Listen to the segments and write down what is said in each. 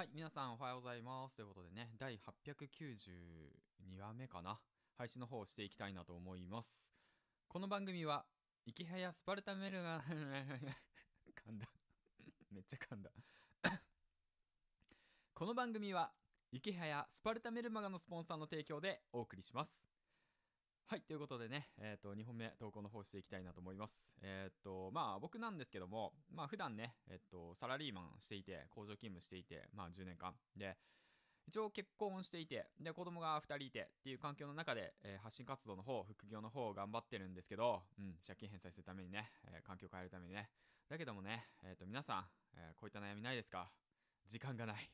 はい、皆さんおはようございます。ということでね、第892話目かな。配信の方をしていきたいなと思います。この番組は、池早スパルタメルが 噛んだ めっちゃ噛んだこの番組は、池早スパルタメルマガのスポンサーの提供でお送りします。はい、ということでね、えっ、ー、と、2本目投稿の方していきたいなと思います。えっ、ー、と、まあ僕なんですけども、まあ普段ね、えっ、ー、と、サラリーマンしていて、工場勤務していて、まあ10年間。で、一応結婚していて、で、子供が2人いてっていう環境の中で、えー、発信活動の方、副業の方を頑張ってるんですけど、うん、借金返済するためにね、えー、環境を変えるためにね。だけどもね、えっ、と、皆さん、えこういった悩みないですか？時間がない。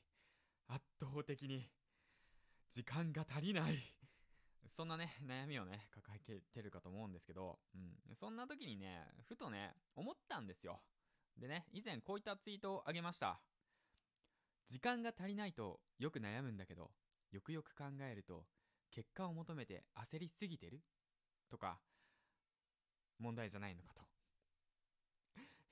圧倒的に、時間が足りない。そんなね、悩みをね、抱えてるかと思うんですけど、うん。そんな時にね、ふとね、思ったんですよ。でね、以前こういったツイートをあげました。時間が足りないとよく悩むんだけど、よくよく考えると、結果を求めて焦りすぎてる？とか、問題じゃないのかと。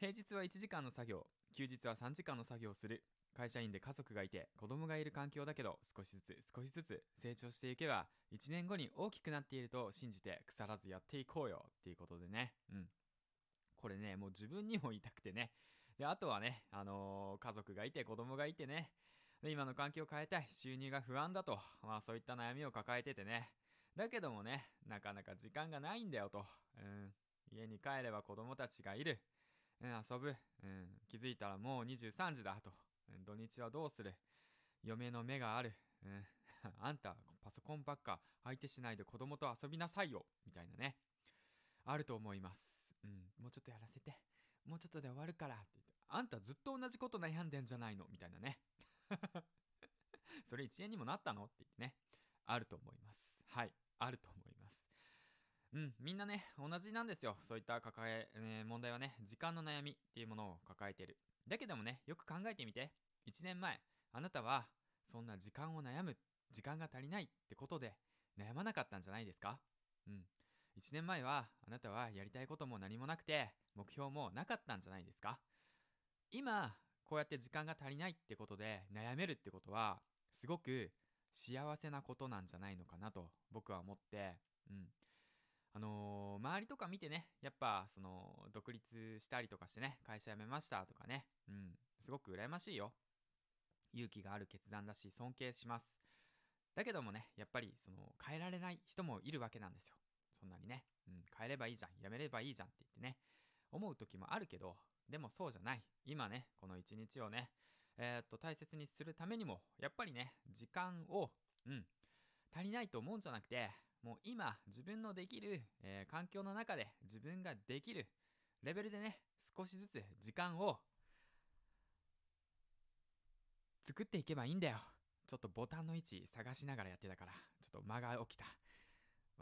平日は1時間の作業、休日は3時間の作業をする。会社員で家族がいて子供がいる環境だけど少しずつ少しずつ成長していけば1年後に大きくなっていると信じて腐らずやっていこうよっていうことでね。うん。これねもう自分にも言いたくてね。であとはねあのー、家族がいて子供がいてね。で今の環境を変えたい。収入が不安だと。まあそういった悩みを抱えててね。だけどもねなかなか時間がないんだよと。うん。家に帰れば子供たちがいる、うん、遊ぶ、うん、気づいたらもう23時だと土日はどうする嫁の目がある。うん、あんた、パソコンばっか相手しないで子供と遊びなさいよみたいなね。あると思います。うん、もうちょっとやらせて。もうちょっとで終わるからって言って。あんたずっと同じこと悩んでんじゃないの？みたいなね。それ一円にもなったの？って言ってね。あると思います。はい。あると思います。うん、みんなね、同じなんですよ。そういった抱え、ね、問題はね、時間の悩みっていうものを抱えてる。だけどもね、よく考えてみて。1年前、あなたは、そんな時間を悩む、時間が足りないってことで、悩まなかったんじゃないですか？うん。1年前は、あなたはやりたいことも何もなくて、目標もなかったんじゃないですか？今、こうやって時間が足りないってことで悩めるってことは、すごく幸せなことなんじゃないのかなと僕は思って、うん。あのー、周りとか見てね、やっぱ、その、独立したりとかしてね、会社辞めましたとかね、うん、すごく羨ましいよ。勇気がある決断だし、尊敬します。だけどもね、やっぱり、その、変えられない人もいるわけなんですよ。そんなにね、うん、変えればいいじゃん、やめればいいじゃんって言ってね、思う時もあるけど、でもそうじゃない。今ね、この一日をね、えー、っと、大切にするためにも、やっぱりね、時間を、うん、足りないと思うんじゃなくて、もう今自分のできる、えー、環境の中で自分ができるレベルでね少しずつ時間を作っていけばいいんだよ。ちょっとボタンの位置探しながらやってたからちょっと間が起きた、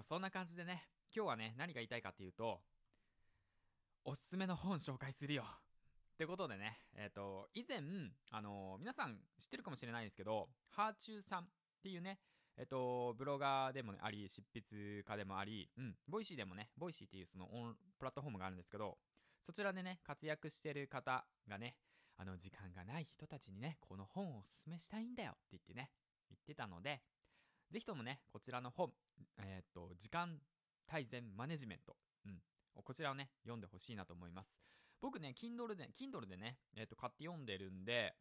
そんな感じでね今日はね何が言いたいかっていうとおすすめの本紹介するよ。ってことでねえっ、ー、と以前あのー、皆さん知ってるかもしれないんですけどはあちゅうさんっていうねえっと、ブロガーでも、ね、あり、執筆家でもあり、うん、 Voicyでもね、 Voicyっていうそのオンプラットフォームがあるんですけど、そちらでね、活躍してる方がね、あの、時間がない人たちにね、この本をおすすめしたいんだよって言ってね、言ってたので、ぜひともね、こちらの本、えー、っと、時間大全マネジメント、うん、こちらをね、読んでほしいなと思います。僕ね、Kindle で、Kindle でね、えー、っと、買って読んでるんで、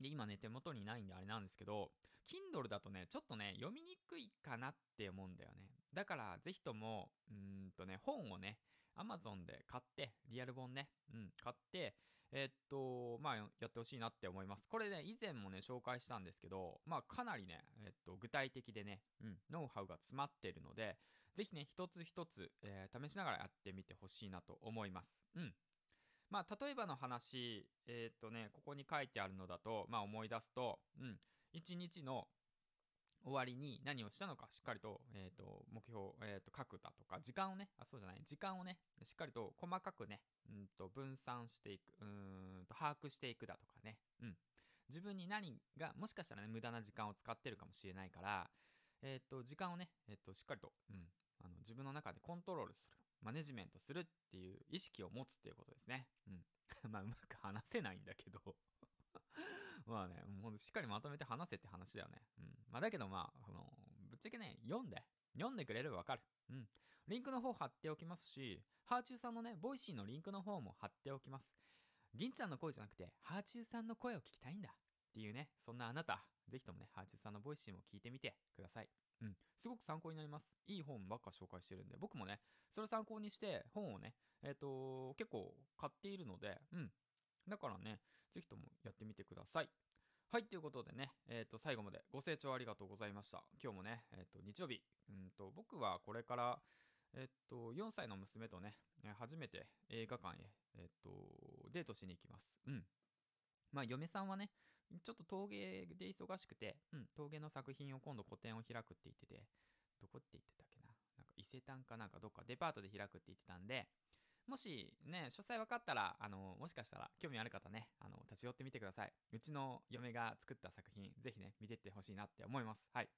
で、今ね、手元にないんであれなんですけど、Kindle だとね、ちょっとね、読みにくいかなって思うんだよね。だから、ぜひとも、うんとね、本をね、Amazon で買って、リアル本ね、うん、買って、えー、っと、まあ、やってほしいなって思います。これね、以前もね、紹介したんですけど、まあ、かなりね、えー、っと、具体的でね、うん、ノウハウが詰まってるので、ぜひね、一つ一つ、えー、試しながらやってみてほしいなと思います。うん。まあ、例えばの話、えっ、とね、ここに書いてあるのだと、まあ、思い出すと、うん、一日の終わりに何をしたのかしっかりと,、えーと、目標、えーと、書くだとか時間をねあそうじゃない時間をねしっかりと細かくねうんと分散していくうんと把握していくだとかね、うん、自分に何がもしかしたらね無駄な時間を使ってるかもしれないからえっ、と時間をね、えー、としっかりと、うん、あの自分の中でコントロールする。マネジメントするっていう意識を持つっていうことですね。うん。まあ、うまく話せないんだけど まあね、もうしっかりまとめて話せって話だよね。うん。まあだけどまあ、その、ぶっちゃけね、読んで、読んでくれればわかる。うん。リンクの方貼っておきますし、はあちゅうさんのね、 Voicyのリンクの方も貼っておきます。銀ちゃんの声じゃなくて、はあちゅうさんの声を聞きたいんだ。っていうね、そんなあなた、ぜひともね、はあちゅうさんの Voicyも聞いてみてください。うん。すごく参考になります。いい本ばっか紹介してるんで、僕もね、それ参考にして本をね、えっ、ー、と、結構買っているので、うん。だからね、ぜひともやってみてください。はい、ということでね、えっ、ー、と、最後までご清聴ありがとうございました。今日もね、えっ、ー、と、日曜日、うんと、僕はこれから、えっと、4歳の娘とね、初めて映画館へ、えっと、デートしに行きます。うん。まあ、嫁さんはね、ちょっと陶芸で忙しくて、うん、陶芸の作品を今度個展を開くって言ってて、どこって言ってたっけな？なんか伊勢丹かなんかどっかデパートで開くって言ってたんで、もしね、詳細分かったら、あの、もしかしたら興味ある方ね、あの、立ち寄ってみてください。うちの嫁が作った作品、ぜひね、見てってほしいなって思います。はい。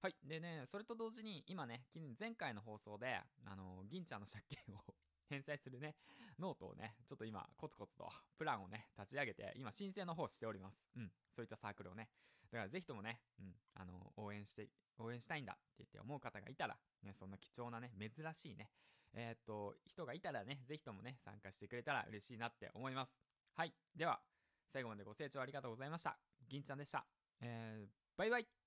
はい。でね、それと同時に、今ね、前回の放送で、あの、銀ちゃんの借金を 返済するね、ノートをね、ちょっと今、コツコツと、プランをね、立ち上げて、今、申請の方しております。うん。そういったサークルをね。だから、ぜひともね、うん、あの、応援して、応援したいんだって言って思う方がいたら、ね、そんな貴重なね、珍しいね、えー、っと、人がいたらね、ぜひともね、参加してくれたら嬉しいなって思います。はい。では、最後までご清聴ありがとうございました。銀ちゃんでした。えー、バイバイ